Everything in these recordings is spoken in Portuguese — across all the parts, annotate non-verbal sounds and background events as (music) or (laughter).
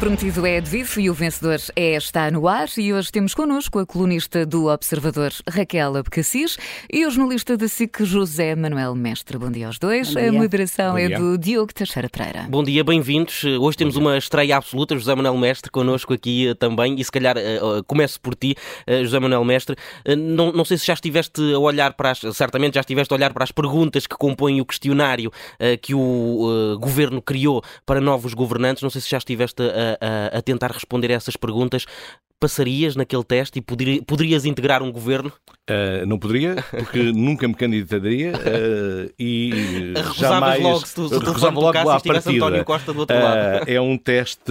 prometido é devido e o vencedor é Está no Ar. E hoje temos connosco a colunista do Observador, Raquel Abcacis, e o jornalista da SIC, José Manuel Mestre. Bom dia aos dois. Dia. A moderação é do Diogo Teixeira Pereira. Bom dia, bem-vindos. Hoje temos uma estreia absoluta, José Manuel Mestre, connosco aqui eh, também, e se calhar eh, eh, começo por ti, José Manuel Mestre. Não, não sei se já estiveste a olhar para as, certamente já estiveste a olhar para as perguntas que compõem o questionário que o governo criou para novos governantes. Não sei se já estiveste a, a- a tentar responder a essas perguntas. Passarias naquele teste e poderi- poderias integrar um governo? Uh, não poderia, porque (laughs) nunca me candidataria uh, e Recusavas jamais logo se tu- se o recusava logo à partida. António Costa do outro lado. Uh, é um teste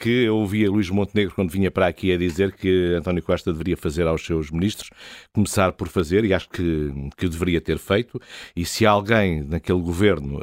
que eu ouvia Luís Montenegro quando vinha para aqui a dizer que António Costa deveria fazer aos seus ministros, começar por fazer, e acho que, que deveria ter feito. E se alguém naquele governo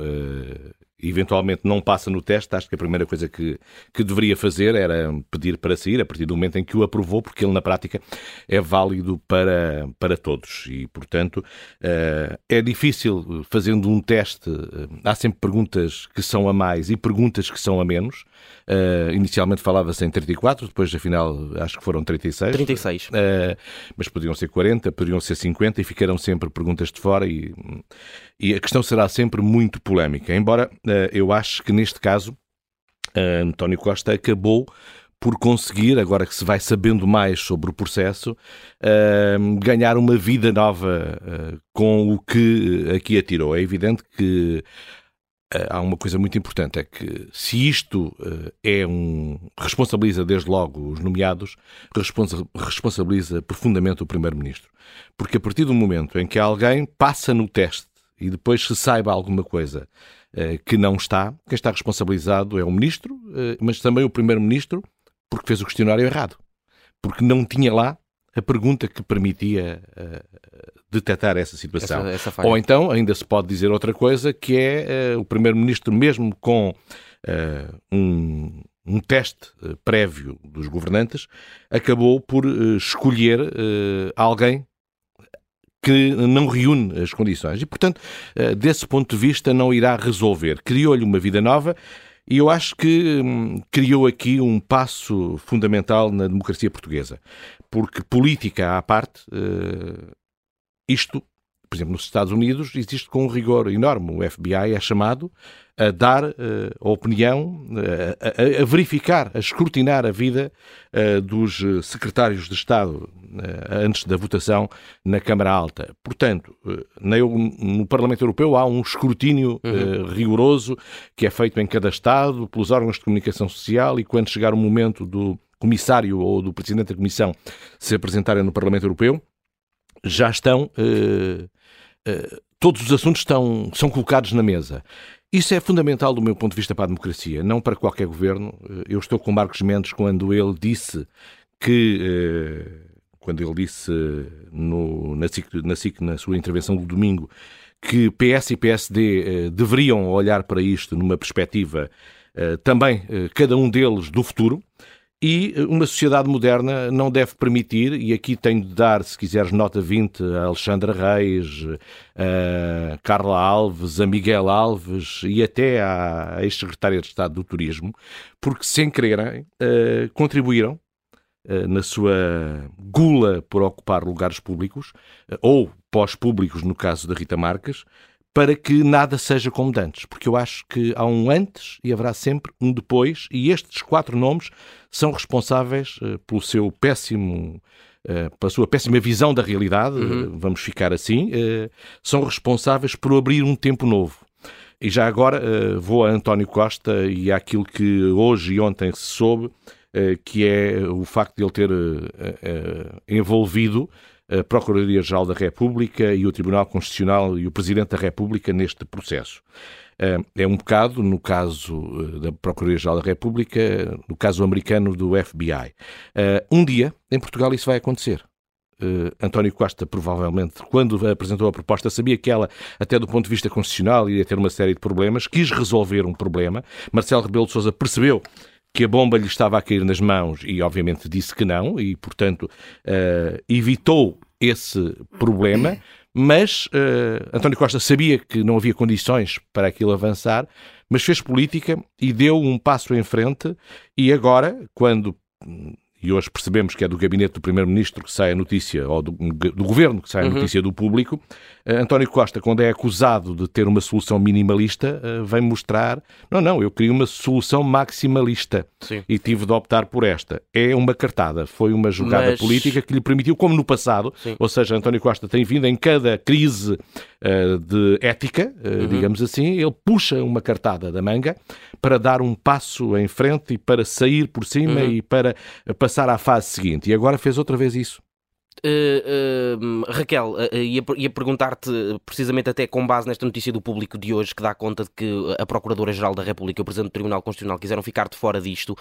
eventualmente não passa no teste, acho que a primeira coisa que, que deveria fazer era pedir para sair a partir do momento em que o aprovou, porque ele na prática é válido para, para todos. E, portanto, eh, é difícil, fazendo um teste, eh, há sempre perguntas que são a mais e perguntas que são a menos. Eh, inicialmente falava-se em 34, depois, afinal, acho que foram 36. 36. Uh, mas poderiam ser 40, poderiam ser 50 e ficaram sempre perguntas de fora e, e a questão será sempre muito polémica. Embora eu acho que neste caso uh, António Costa acabou por conseguir, agora que se vai sabendo mais sobre o processo, uh, ganhar uma vida nova com o que aqui atirou. É evidente que há uma coisa muito importante, é que se isto é um. responsabiliza desde logo os nomeados, responsa responsabiliza profundamente o Primeiro-Ministro. Porque a partir do momento em que alguém passa no teste e depois se saiba alguma coisa que não está, quem está responsabilizado é o Ministro, mas também o Primeiro-Ministro, porque fez o questionário errado. Porque não tinha lá a pergunta que permitia detectar essa situação. Essa- essa. Ou então, ainda se pode dizer outra coisa, que é eh, o Primeiro-Ministro, mesmo com eh, um, um teste eh, prévio dos governantes, acabou por eh, escolher eh, alguém que não reúne as condições. E, portanto, eh, desse ponto de vista, não irá resolver. Criou-lhe uma vida nova e eu acho que hum, criou aqui um passo fundamental na democracia portuguesa. Porque política à parte, eh, isto, por exemplo, nos Estados Unidos, existe com um rigor enorme. O FBI é chamado a dar eh, a opinião, eh, a, a- a verificar, a escrutinar a vida eh, dos secretários de Estado eh, antes da votação na Câmara Alta. Portanto, no Parlamento Europeu há um escrutínio eh, rigoroso que é feito em cada Estado pelos órgãos de comunicação social e quando chegar o momento do comissário ou do presidente da Comissão se apresentarem no Parlamento Europeu, já estão. eh, eh, todos os assuntos estão, são colocados na mesa. Isso é fundamental do meu ponto de vista para a democracia, não para qualquer governo. Eh, Eu estou com Marcos Mendes quando ele disse que. quando ele disse no, na, SIC, na SIC, na sua intervenção do domingo, que PS e PSD deveriam olhar para isto numa perspectiva também, cada um deles, do futuro. E uma sociedade moderna não deve permitir, e aqui tenho de dar, se quiseres, nota 20 a Alexandra Reis, a Carla Alves, a Miguel Alves e até à ex-secretária de Estado do Turismo, porque sem quererem eh, contribuíram eh, na sua gula por ocupar lugares públicos, eh, ou pós-públicos, no caso da Rita Marques, para que nada seja como antes. Porque eu acho que há um antes e haverá sempre um depois, e estes quatro nomes são responsáveis eh, pelo seu péssimo. eh, pela sua péssima visão da realidade, eh, vamos ficar assim, são responsáveis por abrir um tempo novo. E já agora vou a António Costa e àquilo que hoje e ontem se soube, que é o facto de ele ter envolvido a Procuradoria-Geral da República e o Tribunal Constitucional e o Presidente da República neste processo. Eh, É um bocado, no caso eh, da Procuradoria-Geral da República, no caso americano do FBI. Eh, Um dia, em Portugal, isso vai acontecer. Uh, António Costa, provavelmente, quando apresentou a proposta, sabia que ela, até do ponto de vista constitucional, ia ter uma série de problemas, quis resolver um problema. Marcelo Rebelo de Sousa percebeu que a bomba lhe estava a cair nas mãos e, obviamente, disse que não, e, portanto, uh, evitou esse problema, mas uh, António Costa sabia que não havia condições para aquilo avançar, mas fez política e deu um passo em frente. E agora, quando e hoje percebemos que é do gabinete do Primeiro-Ministro que sai a notícia, ou do, do Governo que sai a uhum. notícia do público, uh, António Costa, quando é acusado de ter uma solução minimalista, uh, vem mostrar, não, não, eu queria uma solução maximalista Sim. e tive de optar por esta. É uma cartada, foi uma jogada Mas... política que lhe permitiu, como no passado, Sim. ou seja, António Costa tem vindo em cada crise uh, de ética, uhum. digamos assim, ele puxa uma cartada da manga para dar um passo em frente e para sair por cima uhum. e para passar à fase seguinte. E agora fez outra vez isso. Uh, uh, Raquel, uh, ia, ia perguntar-te precisamente até com base nesta notícia do público de hoje que dá conta de que a Procuradora-Geral da República e o Presidente do Tribunal Constitucional quiseram ficar de fora disto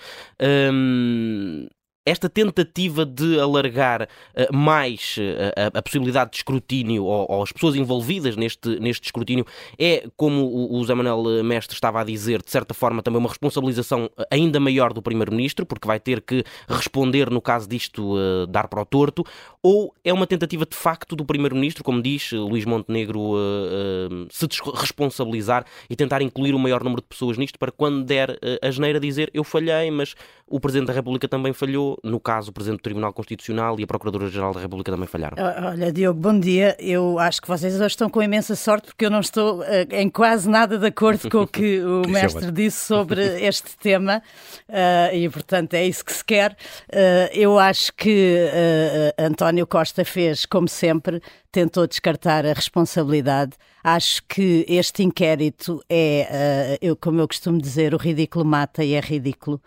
esta tentativa de alargar uh, mais uh, a, a, possibilidade de escrutínio ou, ou, as pessoas envolvidas neste, neste escrutínio é, como o, o Zé Manuel Mestre estava a dizer, de certa forma também uma responsabilização ainda maior do Primeiro-Ministro, porque vai ter que responder no caso disto uh, dar para o torto, ou é uma tentativa de facto do Primeiro-Ministro, como diz Luís Montenegro, se responsabilizar e tentar incluir o maior número de pessoas nisto para quando der a geneira dizer eu falhei, mas o Presidente da República também falhou, no caso o Presidente do Tribunal Constitucional e a Procuradora-Geral da República também falharam. Olha, Diogo, bom dia. Eu acho que vocês hoje estão com imensa sorte porque eu não estou uh, em quase nada de acordo com o que (laughs) o é mestre disse sobre (laughs) este tema uh, e, portanto, é isso que se quer. Uh, eu acho que António Costa fez, como sempre, tentou descartar a responsabilidade. Acho que este inquérito é, eu, como eu costumo dizer, o ridículo mata e é ridículo.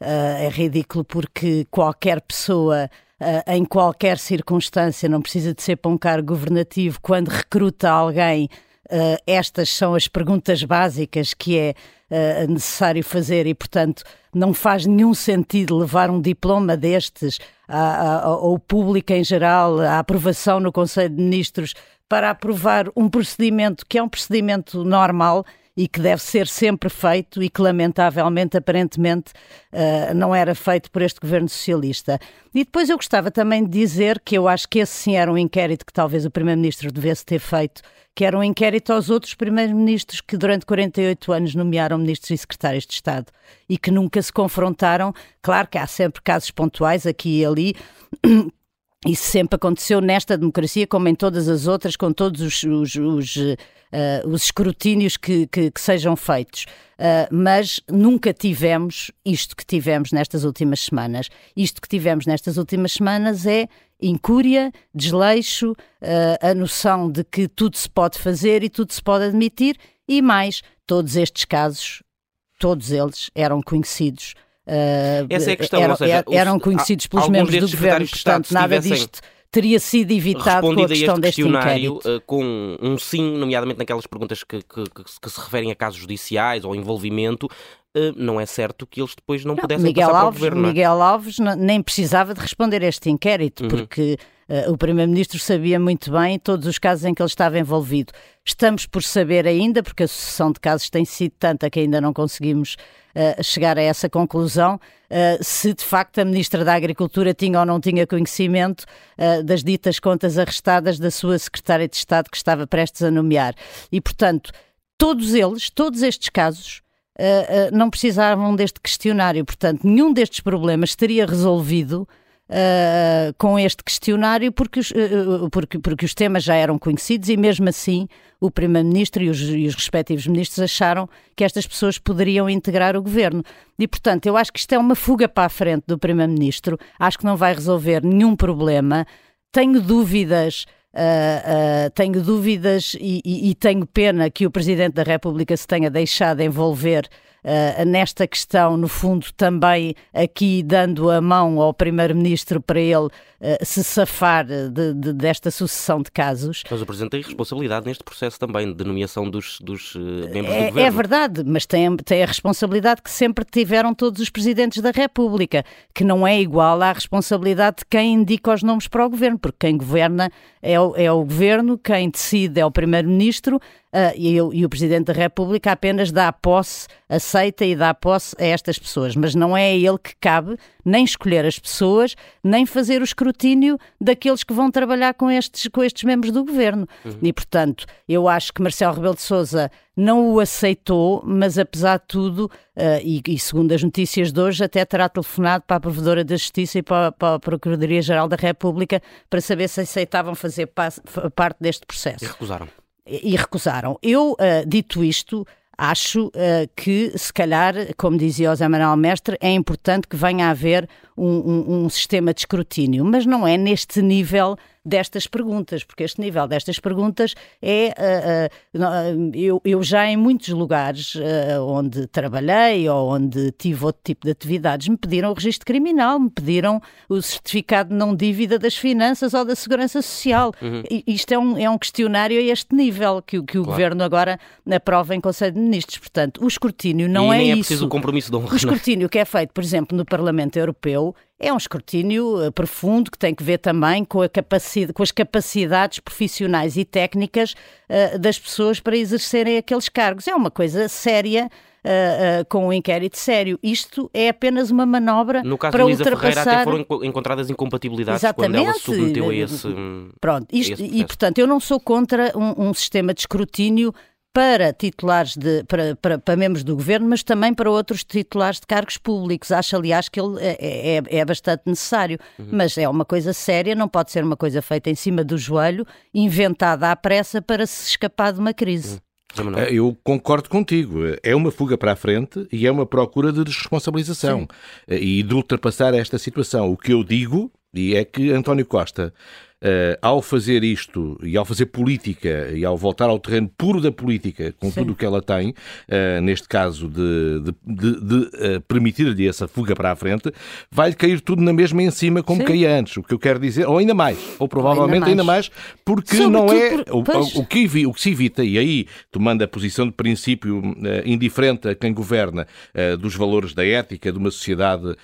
Uh, é ridículo porque qualquer pessoa Uh, em qualquer circunstância, não precisa de ser para um cargo governativo, quando recruta alguém, uh, estas são as perguntas básicas que é uh, necessário fazer e, portanto, não faz nenhum sentido levar um diploma destes ao público em geral, à aprovação no Conselho de Ministros, para aprovar um procedimento que é um procedimento normal e que deve ser sempre feito e que, lamentavelmente, aparentemente, uh, não era feito por este governo socialista. E depois eu gostava também de dizer que eu acho que esse sim era um inquérito que talvez o Primeiro-Ministro devesse ter feito, que era um inquérito aos outros Primeiros-Ministros que durante 48 anos nomearam ministros e secretários de Estado e que nunca se confrontaram. Claro que há sempre casos pontuais aqui e ali. Isso sempre aconteceu nesta democracia, como em todas as outras, com todos os, os, os uh, os escrutínios que, que, que sejam feitos. Uh, mas nunca tivemos isto que tivemos nestas últimas semanas. Isto que tivemos nestas últimas semanas é incúria, desleixo, uh, a noção de que tudo se pode fazer e tudo se pode admitir, e mais, todos estes casos, todos eles eram conhecidos. Uh, Essa é a questão, eram, seja, eram conhecidos pelos membros do governo, portanto, nada disto teria sido evitado com a questão deste questionário uh, com um sim, nomeadamente naquelas perguntas que, que, que, se referem a casos judiciais ou envolvimento, uh, não é certo que eles depois não, não pudessem Miguel passar Alves, governo. É? Miguel Alves nem precisava de responder a este inquérito, uhum. porque uh, o Primeiro-Ministro sabia muito bem todos os casos em que ele estava envolvido. Estamos por saber ainda, porque a sucessão de casos tem sido tanta que ainda não conseguimos chegar a essa conclusão, uh, se de facto a Ministra da Agricultura tinha ou não tinha conhecimento uh, das ditas contas arrestadas da sua Secretária de Estado que estava prestes a nomear. E, portanto, todos eles, todos estes casos, não precisavam deste questionário. Portanto, nenhum destes problemas teria resolvido uh, com este questionário porque os, uh, porque, porque os temas já eram conhecidos e mesmo assim o Primeiro-Ministro e e os respectivos ministros acharam que estas pessoas poderiam integrar o governo. E, portanto, eu acho que isto é uma fuga para a frente do Primeiro-Ministro, acho que não vai resolver nenhum problema. Tenho dúvidas. Uh, tenho dúvidas e, e, e, tenho pena que o Presidente da República se tenha deixado envolver uh, nesta questão, no fundo, também aqui dando a mão ao Primeiro-Ministro para ele uh, se safar de, de, desta sucessão de casos. Mas o Presidente tem responsabilidade neste processo também de nomeação dos, dos uh, membros é, do Governo. É verdade, mas tem, tem a responsabilidade que sempre tiveram todos os Presidentes da República, que não é igual à responsabilidade de quem indica os nomes para o Governo, porque quem governa é o, é o Governo, quem decide é o Primeiro-Ministro, uh, e, e, o Presidente da República apenas dá posse, aceita e dá posse a estas pessoas, mas não é a ele que cabe nem escolher as pessoas, nem fazer o escrutínio daqueles que vão trabalhar com estes, com estes membros do governo. Uhum. E, portanto, eu acho que Marcelo Rebelo de Souza não o aceitou, mas apesar de tudo, uh, e, e, segundo as notícias de hoje, até terá telefonado para a Provedora da Justiça e para, para a Procuradoria-Geral da República para saber se aceitavam fazer pa parte deste processo. E recusaram. E, recusaram. Eu, uh, dito isto, acho uh, que, se calhar, como dizia o Zé Manuel Mestre, é importante que venha a haver um, um, um sistema de escrutínio, mas não é neste nível destas perguntas, porque este nível destas perguntas é. Uh, uh, eu, eu, já em muitos lugares uh, onde trabalhei ou onde tive outro tipo de atividades me pediram o registro criminal, me pediram o certificado de não dívida das finanças ou da segurança social. Uhum. Isto é um, é um questionário a este nível que, que o claro. governo agora aprova em Conselho de Ministros. Portanto, o escrutínio não e é, é isso. preciso o compromisso de honra. O é? escrutínio que é feito, por exemplo, no Parlamento Europeu é um escrutínio eh, profundo que tem que ver também com, a com as capacidades profissionais e técnicas uh, das pessoas para exercerem aqueles cargos. É uma coisa séria. Uh, uh, com um inquérito sério. Isto é apenas uma manobra no caso para de Luísa ultrapassar... Ferreira até foram encontradas incompatibilidades Exatamente. quando ela se submeteu a esse Pronto, isto, e portanto eu não sou contra um, um sistema de escrutínio para titulares de para, para, para, membros do governo, mas também para outros titulares de cargos públicos. Acho, aliás, que ele é, é, é bastante necessário, uhum. mas é uma coisa séria, não pode ser uma coisa feita em cima do joelho, inventada à pressa para se escapar de uma crise. Uhum. Eu concordo contigo. É uma fuga para a frente e é uma procura de desresponsabilização Sim. E de ultrapassar esta situação. O que eu digo e é que António Costa Uh, ao fazer isto e ao fazer política e ao voltar ao terreno puro da política, com Sim. tudo o que ela tem, uh, neste caso de, de, de, de uh, permitir-lhe essa fuga para a frente, vai-lhe cair tudo na mesma em cima como Sim. caía antes. O que eu quero dizer, ou ainda mais, ou provavelmente ainda mais, ainda mais porque não é por... o, o, que, o que se evita, e aí tomando a posição de princípio indiferente a quem governa dos valores da ética de uma sociedade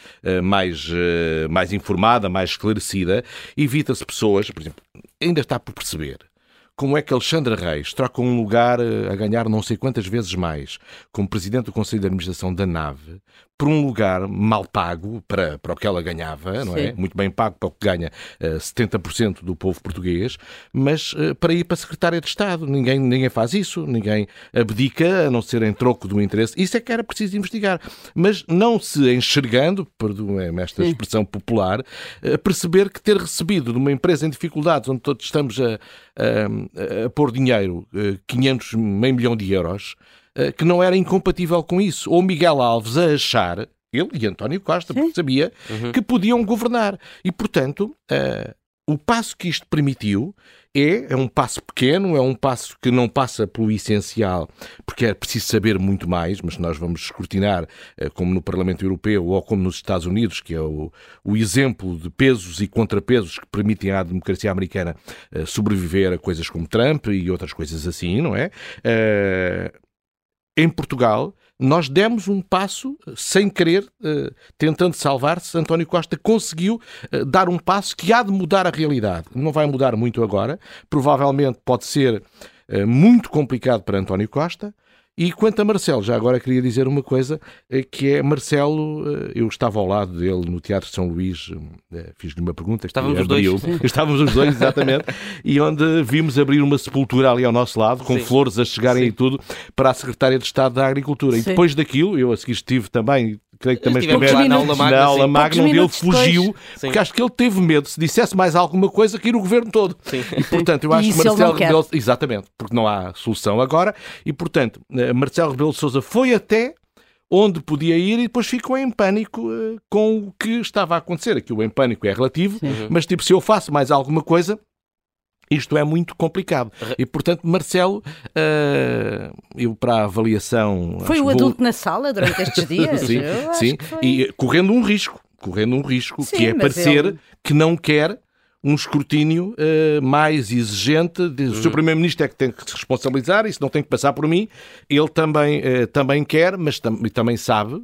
mais, mais informada, mais esclarecida, evita-se pessoas pessoas, por exemplo, ainda está por perceber como é que Alexandre Reis troca um lugar eh, a ganhar não sei quantas vezes mais como presidente do Conselho de Administração da nave por um lugar mal pago para, para o que ela ganhava, não é? Muito bem pago para o que ganha uh, eh, 70% do povo português, mas uh, para ir para Secretária de Estado. Ninguém, ninguém faz isso, ninguém abdica, a não ser em troco do interesse. Isso é que era preciso investigar. Mas não se enxergando, perdoem-me esta expressão popular, uh, perceber que ter recebido de uma empresa em dificuldades, onde todos estamos a, a, a pôr dinheiro, 500, meio milhão de euros, eh, que não era incompatível com isso. Ou Miguel Alves a achar, ele e António Costa, porque sabia uhum. que podiam governar. E, portanto, uh, o passo que isto permitiu é, é um passo pequeno, é um passo que não passa pelo essencial, porque é preciso saber muito mais, mas nós vamos escrutinar, uh, como no Parlamento Europeu ou como nos Estados Unidos, que é o, o exemplo de pesos e contrapesos que permitem à democracia americana uh, sobreviver a coisas como Trump e outras coisas assim, não é? Uh, em Portugal, nós demos um passo sem querer, uh, tentando salvar-se. António Costa conseguiu uh, dar um passo que há de mudar a realidade. Não vai mudar muito agora, provavelmente pode ser muito complicado para António Costa, e quanto a Marcelo, já agora queria dizer uma coisa, eh, que é Marcelo, eh, eu estava ao lado dele no Teatro São Luís, eh, fiz-lhe uma pergunta. Estávamos os dois. (laughs) Estávamos os dois, exatamente, (laughs) e onde vimos abrir uma sepultura ali ao nosso lado, com Sim. flores a chegarem Sim. e tudo, para a Secretária de Estado da Agricultura. Sim. E depois daquilo, eu a seguir estive também creio que também estivemos lá na aula magna, na aula magna onde ele fugiu, porque acho que ele teve medo, se dissesse mais alguma coisa, que ir o governo todo. Sim. E, portanto, eu acho que Marcelo Rebelo... Exatamente, porque não há solução agora, e, portanto, eh, Marcelo Rebelo de Sousa foi até onde podia ir e depois ficou em pânico uh, com o que estava a acontecer. Aqui o em pânico é relativo, Sim. mas tipo, se eu faço mais alguma coisa, isto é muito complicado. E, portanto, Marcelo, uh, eu para a avaliação. Foi o adulto vou... na sala durante estes (laughs) dias? sim, sim. e correndo um risco. Correndo um risco, sim, que é parecer ele... que não quer um escrutínio uh, mais exigente. De. O seu uhum. Primeiro-Ministro é que tem que se responsabilizar, isso não tem que passar por mim. Ele também, uh, também quer, mas tam também sabe,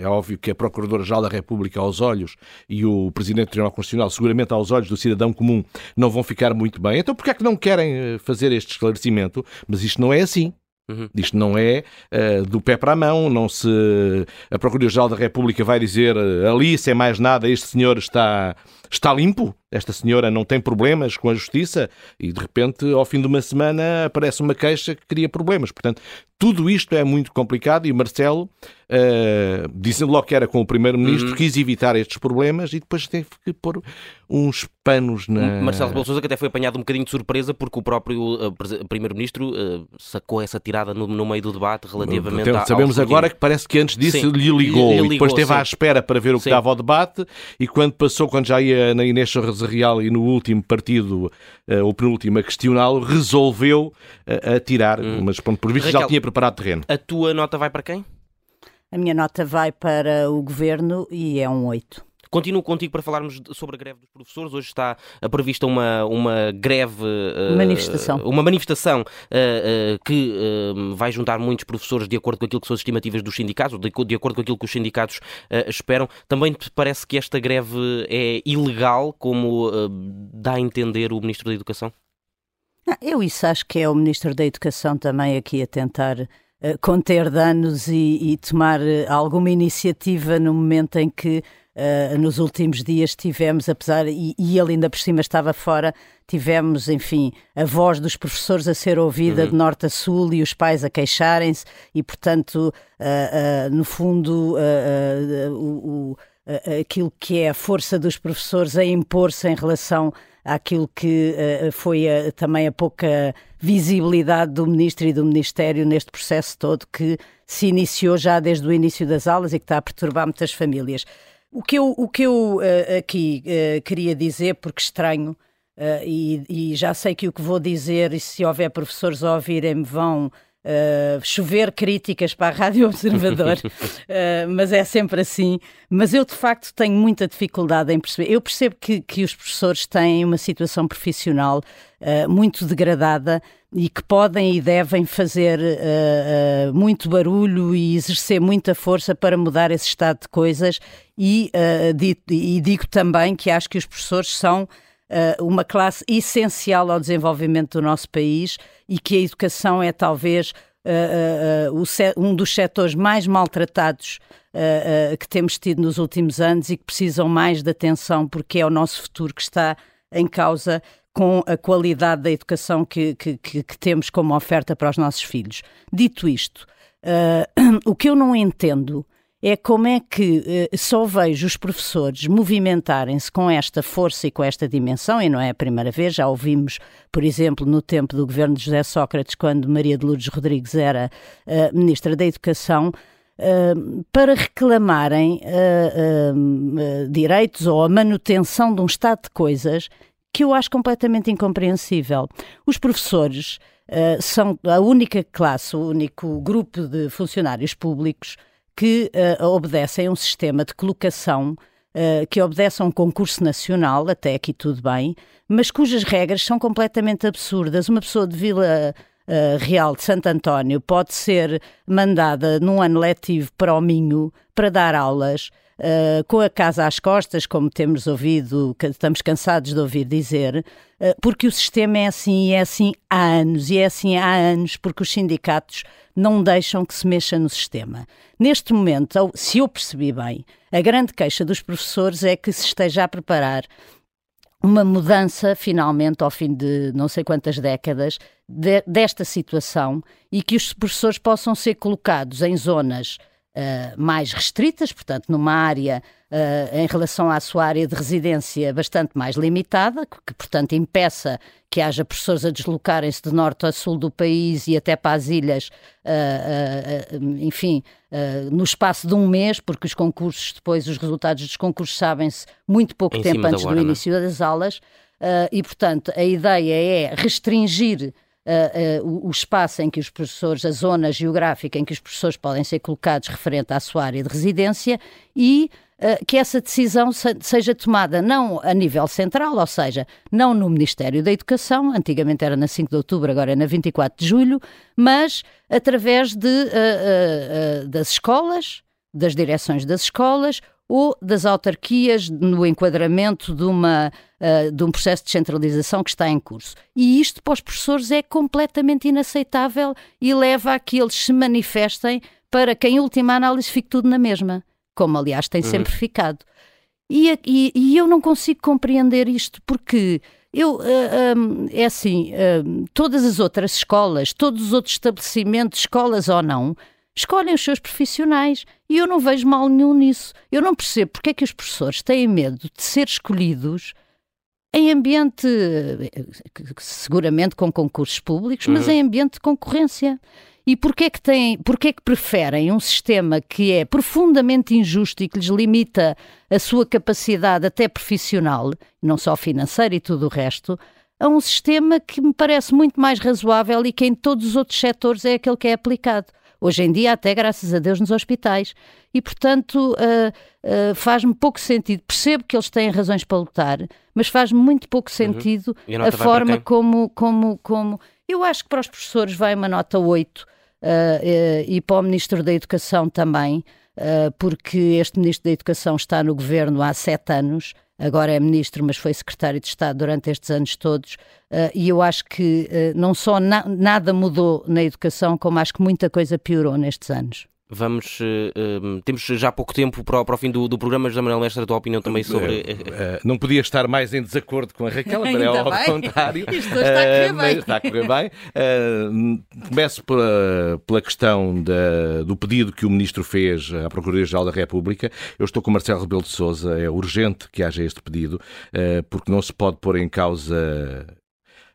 é óbvio que a Procuradora-Geral da República aos olhos e o Presidente do Tribunal Constitucional, seguramente aos olhos do cidadão comum, não vão ficar muito bem. Então, porquê é que não querem fazer este esclarecimento? Mas isto não é assim. Uhum. Isto não é uh, do pé para a mão, não se. A Procuradoria-Geral da República vai dizer ali, sem mais nada, este senhor está, está limpo, esta senhora não tem problemas com a justiça e de repente, ao fim de uma semana, aparece uma queixa que cria problemas. Portanto, tudo isto é muito complicado e Marcelo, uh, dizendo logo que era com o Primeiro-Ministro, uhum. quis evitar estes problemas e depois teve que pôr uns panos na. Marcelo Rebelo Sousa que até foi apanhado um bocadinho de surpresa porque o próprio uh, Primeiro-Ministro uh, sacou essa tirada no, no, meio do debate relativamente então, Sabemos agora que parece que antes disso lhe ligou, lhe ligou, e depois esteve sim. à espera para ver o que sim. dava ao debate e quando passou, quando já ia na Inês Real e no último partido, uh, o penúltimo, a questioná-lo, resolveu uh, atirar, hum. mas pronto, por visto Raquel, já tinha preparado terreno. A tua nota vai para quem? A minha nota vai para o governo e é um 8. Continuo contigo para falarmos sobre a greve dos professores. Hoje está prevista uma, uma greve. Uh, manifestação. Uma manifestação uh, uh, que vai juntar muitos professores de acordo com aquilo que são as estimativas dos sindicatos, de, de acordo com aquilo que os sindicatos esperam. Também te parece que esta greve é ilegal, como dá a entender o Ministro da Educação? Não, eu isso acho que é o Ministro da Educação também aqui a tentar conter danos e, e tomar alguma iniciativa no momento em que Uh, nos últimos dias tivemos, apesar, e, e, ele ainda por cima estava fora, tivemos, enfim, a voz dos professores a ser ouvida uhum. de norte a sul e os pais a queixarem-se, e portanto, uh, uh, no fundo, o, o, aquilo que é a força dos professores a impor-se em relação àquilo que foi a, também a pouca visibilidade do ministro e do ministério neste processo todo que se iniciou já desde o início das aulas e que está a perturbar muitas famílias. O que eu, o que eu uh, aqui uh, queria dizer, porque estranho, uh, e, e, já sei que o que vou dizer, e se houver professores a ouvirem-me, vão chover críticas para a Rádio Observador, (laughs) mas é sempre assim. Mas eu, de facto, tenho muita dificuldade em perceber. Eu percebo que, que os professores têm uma situação profissional muito degradada e que podem e devem fazer uh, uh, muito barulho e exercer muita força para mudar esse estado de coisas. E, uh, e digo também que acho que os professores são uma classe essencial ao desenvolvimento do nosso país e que a educação é talvez um dos setores mais maltratados que temos tido nos últimos anos e que precisam mais de atenção porque é o nosso futuro que está em causa com a qualidade da educação que, que, que, temos como oferta para os nossos filhos. Dito isto, (clears throat) o que eu não entendo é como é que uh, só vejo os professores movimentarem-se com esta força e com esta dimensão, e não é a primeira vez, já ouvimos, por exemplo, no tempo do governo de José Sócrates, quando Maria de Lourdes Rodrigues era uh, Ministra da Educação, Uh, para reclamarem direitos ou a manutenção de um estado de coisas que eu acho completamente incompreensível. Os professores são a única classe, o único grupo de funcionários públicos que uh, obedecem a um sistema de colocação uh, que obedece a um concurso nacional, até aqui tudo bem, mas cujas regras são completamente absurdas. Uma pessoa de Vila uh, Real de Santo António pode ser mandada num ano letivo para o Minho para dar aulas uh, com a casa às costas, como temos ouvido, estamos cansados de ouvir dizer, uh, porque o sistema é assim e é assim há anos, e é assim há anos porque os sindicatos não deixam que se mexa no sistema. Neste momento, se eu percebi bem, a grande queixa dos professores é que se esteja a preparar uma mudança, finalmente, ao fim de não sei quantas décadas, de, desta situação e que os professores possam ser colocados em zonas uh, mais restritas, portanto, numa área uh, em relação à sua área de residência bastante mais limitada, que, portanto, impeça que haja professores a deslocarem-se de norte a sul do país e até para as ilhas, uh, enfim, no espaço de um mês, porque os concursos, depois, os resultados dos concursos sabem-se muito pouco em tempo antes hora, do é? início das aulas. e, portanto, a ideia é restringir uh, uh, o espaço em que os professores, a zona geográfica em que os professores podem ser colocados referente à sua área de residência e uh, que essa decisão se, seja tomada não a nível central, ou seja, não no Ministério da Educação, antigamente era na 5 de outubro, agora é na 24 de julho, mas através de, uh, uh, das escolas, das direções das escolas ou das autarquias no enquadramento de, uma, uh, de um processo de centralização que está em curso. E isto para os professores é completamente inaceitável e leva a que eles se manifestem para que, em última análise, fique tudo na mesma, como aliás tem uhum. sempre ficado. E, e, e, eu não consigo compreender isto porque eu, uh, um, é assim, uh, todas as outras escolas, todos os outros estabelecimentos, escolas ou não, escolhem os seus profissionais e eu não vejo mal nenhum nisso. Eu não percebo porque é que os professores têm medo de ser escolhidos em ambiente, seguramente com concursos públicos, mas uhum. em ambiente de concorrência. E porquê é que têm, porquê é que preferem um sistema que é profundamente injusto e que lhes limita a sua capacidade até profissional, não só financeira e tudo o resto, a um sistema que me parece muito mais razoável e que em todos os outros setores é aquele que é aplicado. Hoje em dia, até graças a Deus, nos hospitais. E, portanto, uh, uh, faz-me pouco sentido. Percebo que eles têm razões para lutar, mas faz-me muito pouco uhum. sentido uhum. a, a forma como, como, como. Eu acho que para os professores vai uma nota 8 uh, e para o Ministro da Educação também, porque este Ministro da Educação está no governo há sete anos agora é ministro, mas foi secretário de Estado durante estes anos todos, uh, e eu acho que uh, não só na nada mudou na educação, como acho que muita coisa piorou nestes anos. Vamos, uh, temos já pouco tempo para, para o fim do, do programa. José Manuel Mestre, a tua opinião também sobre. Uh, não podia estar mais em desacordo com a Raquel, (laughs) mas é ao contrário. (laughs) Isto está a correr bem. Está a correr bem. começo pela, pela questão da, do pedido que o Ministro fez à Procuradoria-Geral da República. Eu estou com o Marcelo Rebelo de Souza. É urgente que haja este pedido, porque não se pode pôr em causa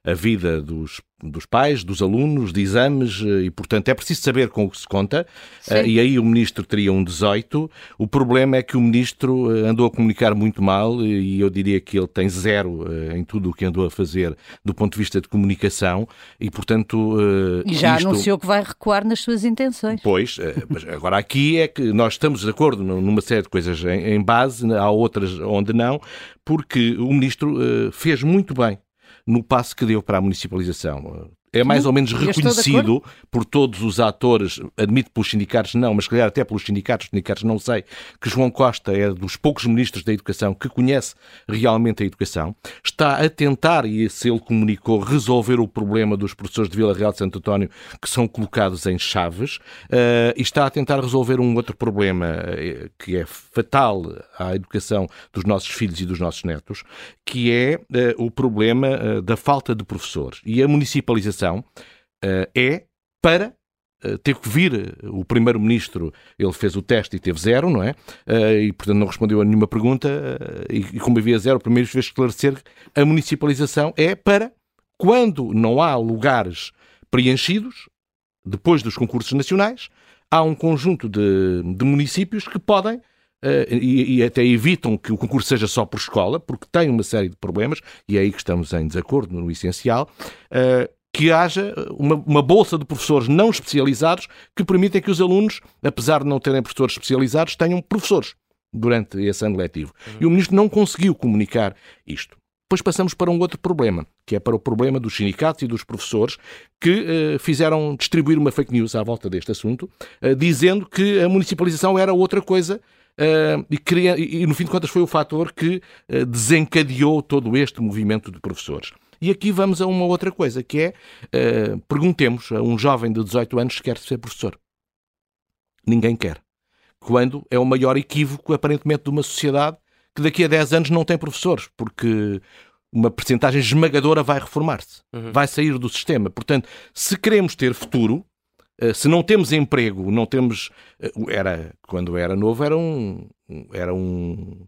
a vida dos, dos pais, dos alunos, de exames, eh, e portanto é preciso saber com o que se conta. Uh, e aí o ministro teria um 18. O problema é que o ministro eh, andou a comunicar muito mal, e eu diria que ele tem zero em tudo o que andou a fazer do ponto de vista de comunicação, e portanto. E já isto... anunciou que vai recuar nas suas intenções. Pois, mas agora aqui é que nós estamos de acordo numa série de coisas em base, há outras onde não, porque o ministro fez muito bem no passo que deu para a municipalização é mais ou menos reconhecido por todos os atores, admito pelos sindicatos não, mas calhar até pelos sindicatos, sindicatos não sei, que João Costa é dos poucos ministros da Educação que conhece realmente a educação, está a tentar, e se ele comunicou, resolver o problema dos professores de Vila Real de Santo António que são colocados em chaves, uh, e está a tentar resolver um outro problema uh, que é fatal à educação dos nossos filhos e dos nossos netos, que é uh, o problema da falta de professores. E a municipalização uh, é para uh, ter que vir eh, o primeiro-ministro, ele fez o teste e teve zero, não é? E, portanto, não respondeu a nenhuma pergunta. E, como havia zero, o primeiro fez esclarecer que a municipalização é para quando não há lugares preenchidos, depois dos concursos nacionais, há um conjunto de, de municípios que podem Uh, e, e, até evitam que o concurso seja só por escola, porque tem uma série de problemas, e é aí que estamos em desacordo no essencial. Uh, que haja uma, uma, bolsa de professores não especializados que permitem que os alunos, apesar de não terem professores especializados, tenham professores durante esse ano letivo. Uhum. E o ministro não conseguiu comunicar isto. Depois passamos para um outro problema, que é para o problema dos sindicatos e dos professores que uh, fizeram distribuir uma fake news à volta deste assunto, uh, dizendo que a municipalização era outra coisa uh, e, queria, e, no fim de contas, foi o fator que desencadeou todo este movimento de professores. E aqui vamos a uma outra coisa, que é, uh, perguntemos a um jovem de 18 anos se quer ser professor. Ninguém quer. Quando é o maior equívoco, aparentemente, de uma sociedade que daqui a 10 anos não tem professores, porque uma percentagem esmagadora vai reformar-se, uhum. vai sair do sistema. Portanto, se queremos ter futuro, eh, se não temos emprego, não temos. Eh, era, quando era novo, era um. Era um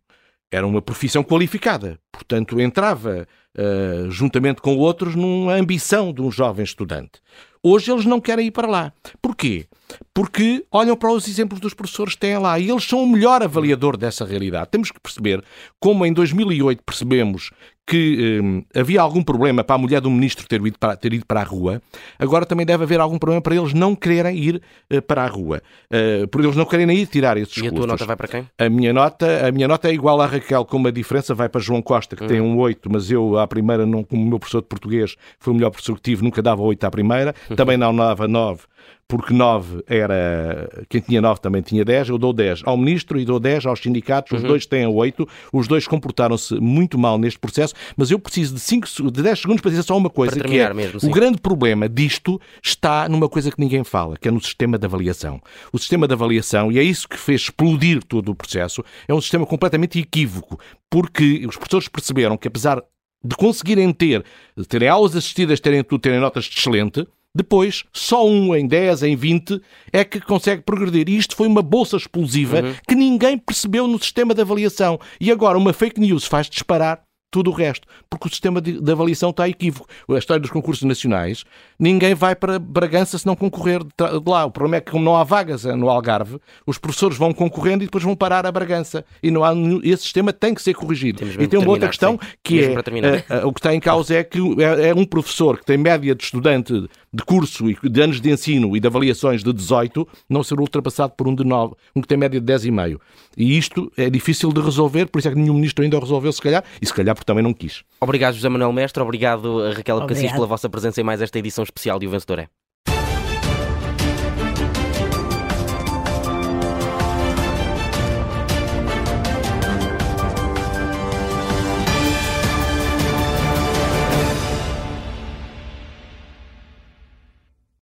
era uma profissão qualificada. Portanto, entrava uh, juntamente com outros, numa ambição de um jovem estudante. Hoje eles não querem ir para lá. Porquê? Porque olham para os exemplos dos professores que têm lá e eles são o melhor avaliador dessa realidade. Temos que perceber como em 2008 percebemos que hum, havia algum problema para a mulher do ministro ter ido, para, ter ido para a rua, agora também deve haver algum problema para eles não quererem ir uh, para a rua. Uh, por eles não quererem ir tirar esses E a tua nota vai para quem? A minha nota, a minha nota é igual à Raquel, com uma diferença, vai para João Costa, que uhum. tem um 8, mas eu à primeira, não, como meu professor de português, foi o melhor professor que tive, nunca dava 8 à primeira, (laughs) também não dava 9 porque 9 era. Quem tinha 9 também tinha 10. Eu dou 10 ao ministro e dou 10 aos sindicatos. Os uhum. dois têm 8. Os dois comportaram-se muito mal neste processo, mas eu preciso de, 5, de 10 segundos para dizer só uma coisa: que é mesmo, o grande problema disto está numa coisa que ninguém fala, que é no sistema de avaliação. O sistema de avaliação, e é isso que fez explodir todo o processo, é um sistema completamente equívoco, porque os professores perceberam que, apesar de conseguirem ter, terem aulas assistidas, terem tudo, terem notas de excelente, depois, só um em 10, em 20 é que consegue progredir. E isto foi uma bolsa explosiva uhum. que ninguém percebeu no sistema de avaliação. E agora uma fake news faz disparar tudo o resto, porque o sistema de, de, avaliação está equívoco. A história dos concursos nacionais, ninguém vai para Bragança se não concorrer de, de, lá. O problema é que, como não há vagas eh, no Algarve, os professores vão concorrendo e depois vão parar a Bragança. E não há, esse sistema tem que ser corrigido. E tem uma outra questão sim. que mesmo é, uh, uh, o que está em causa é que é, é um professor que tem média de estudante de curso e de anos de ensino e de avaliações de 18 não ser ultrapassado por um de 9, um que tem média de 10,5. E isto é difícil de resolver, por isso é que nenhum ministro ainda o resolveu, se calhar, e se calhar porque também não quis. Obrigado, José Manuel Mestre, obrigado, Raquel Cassis, pela vossa presença em mais esta edição especial de O Vencedor é.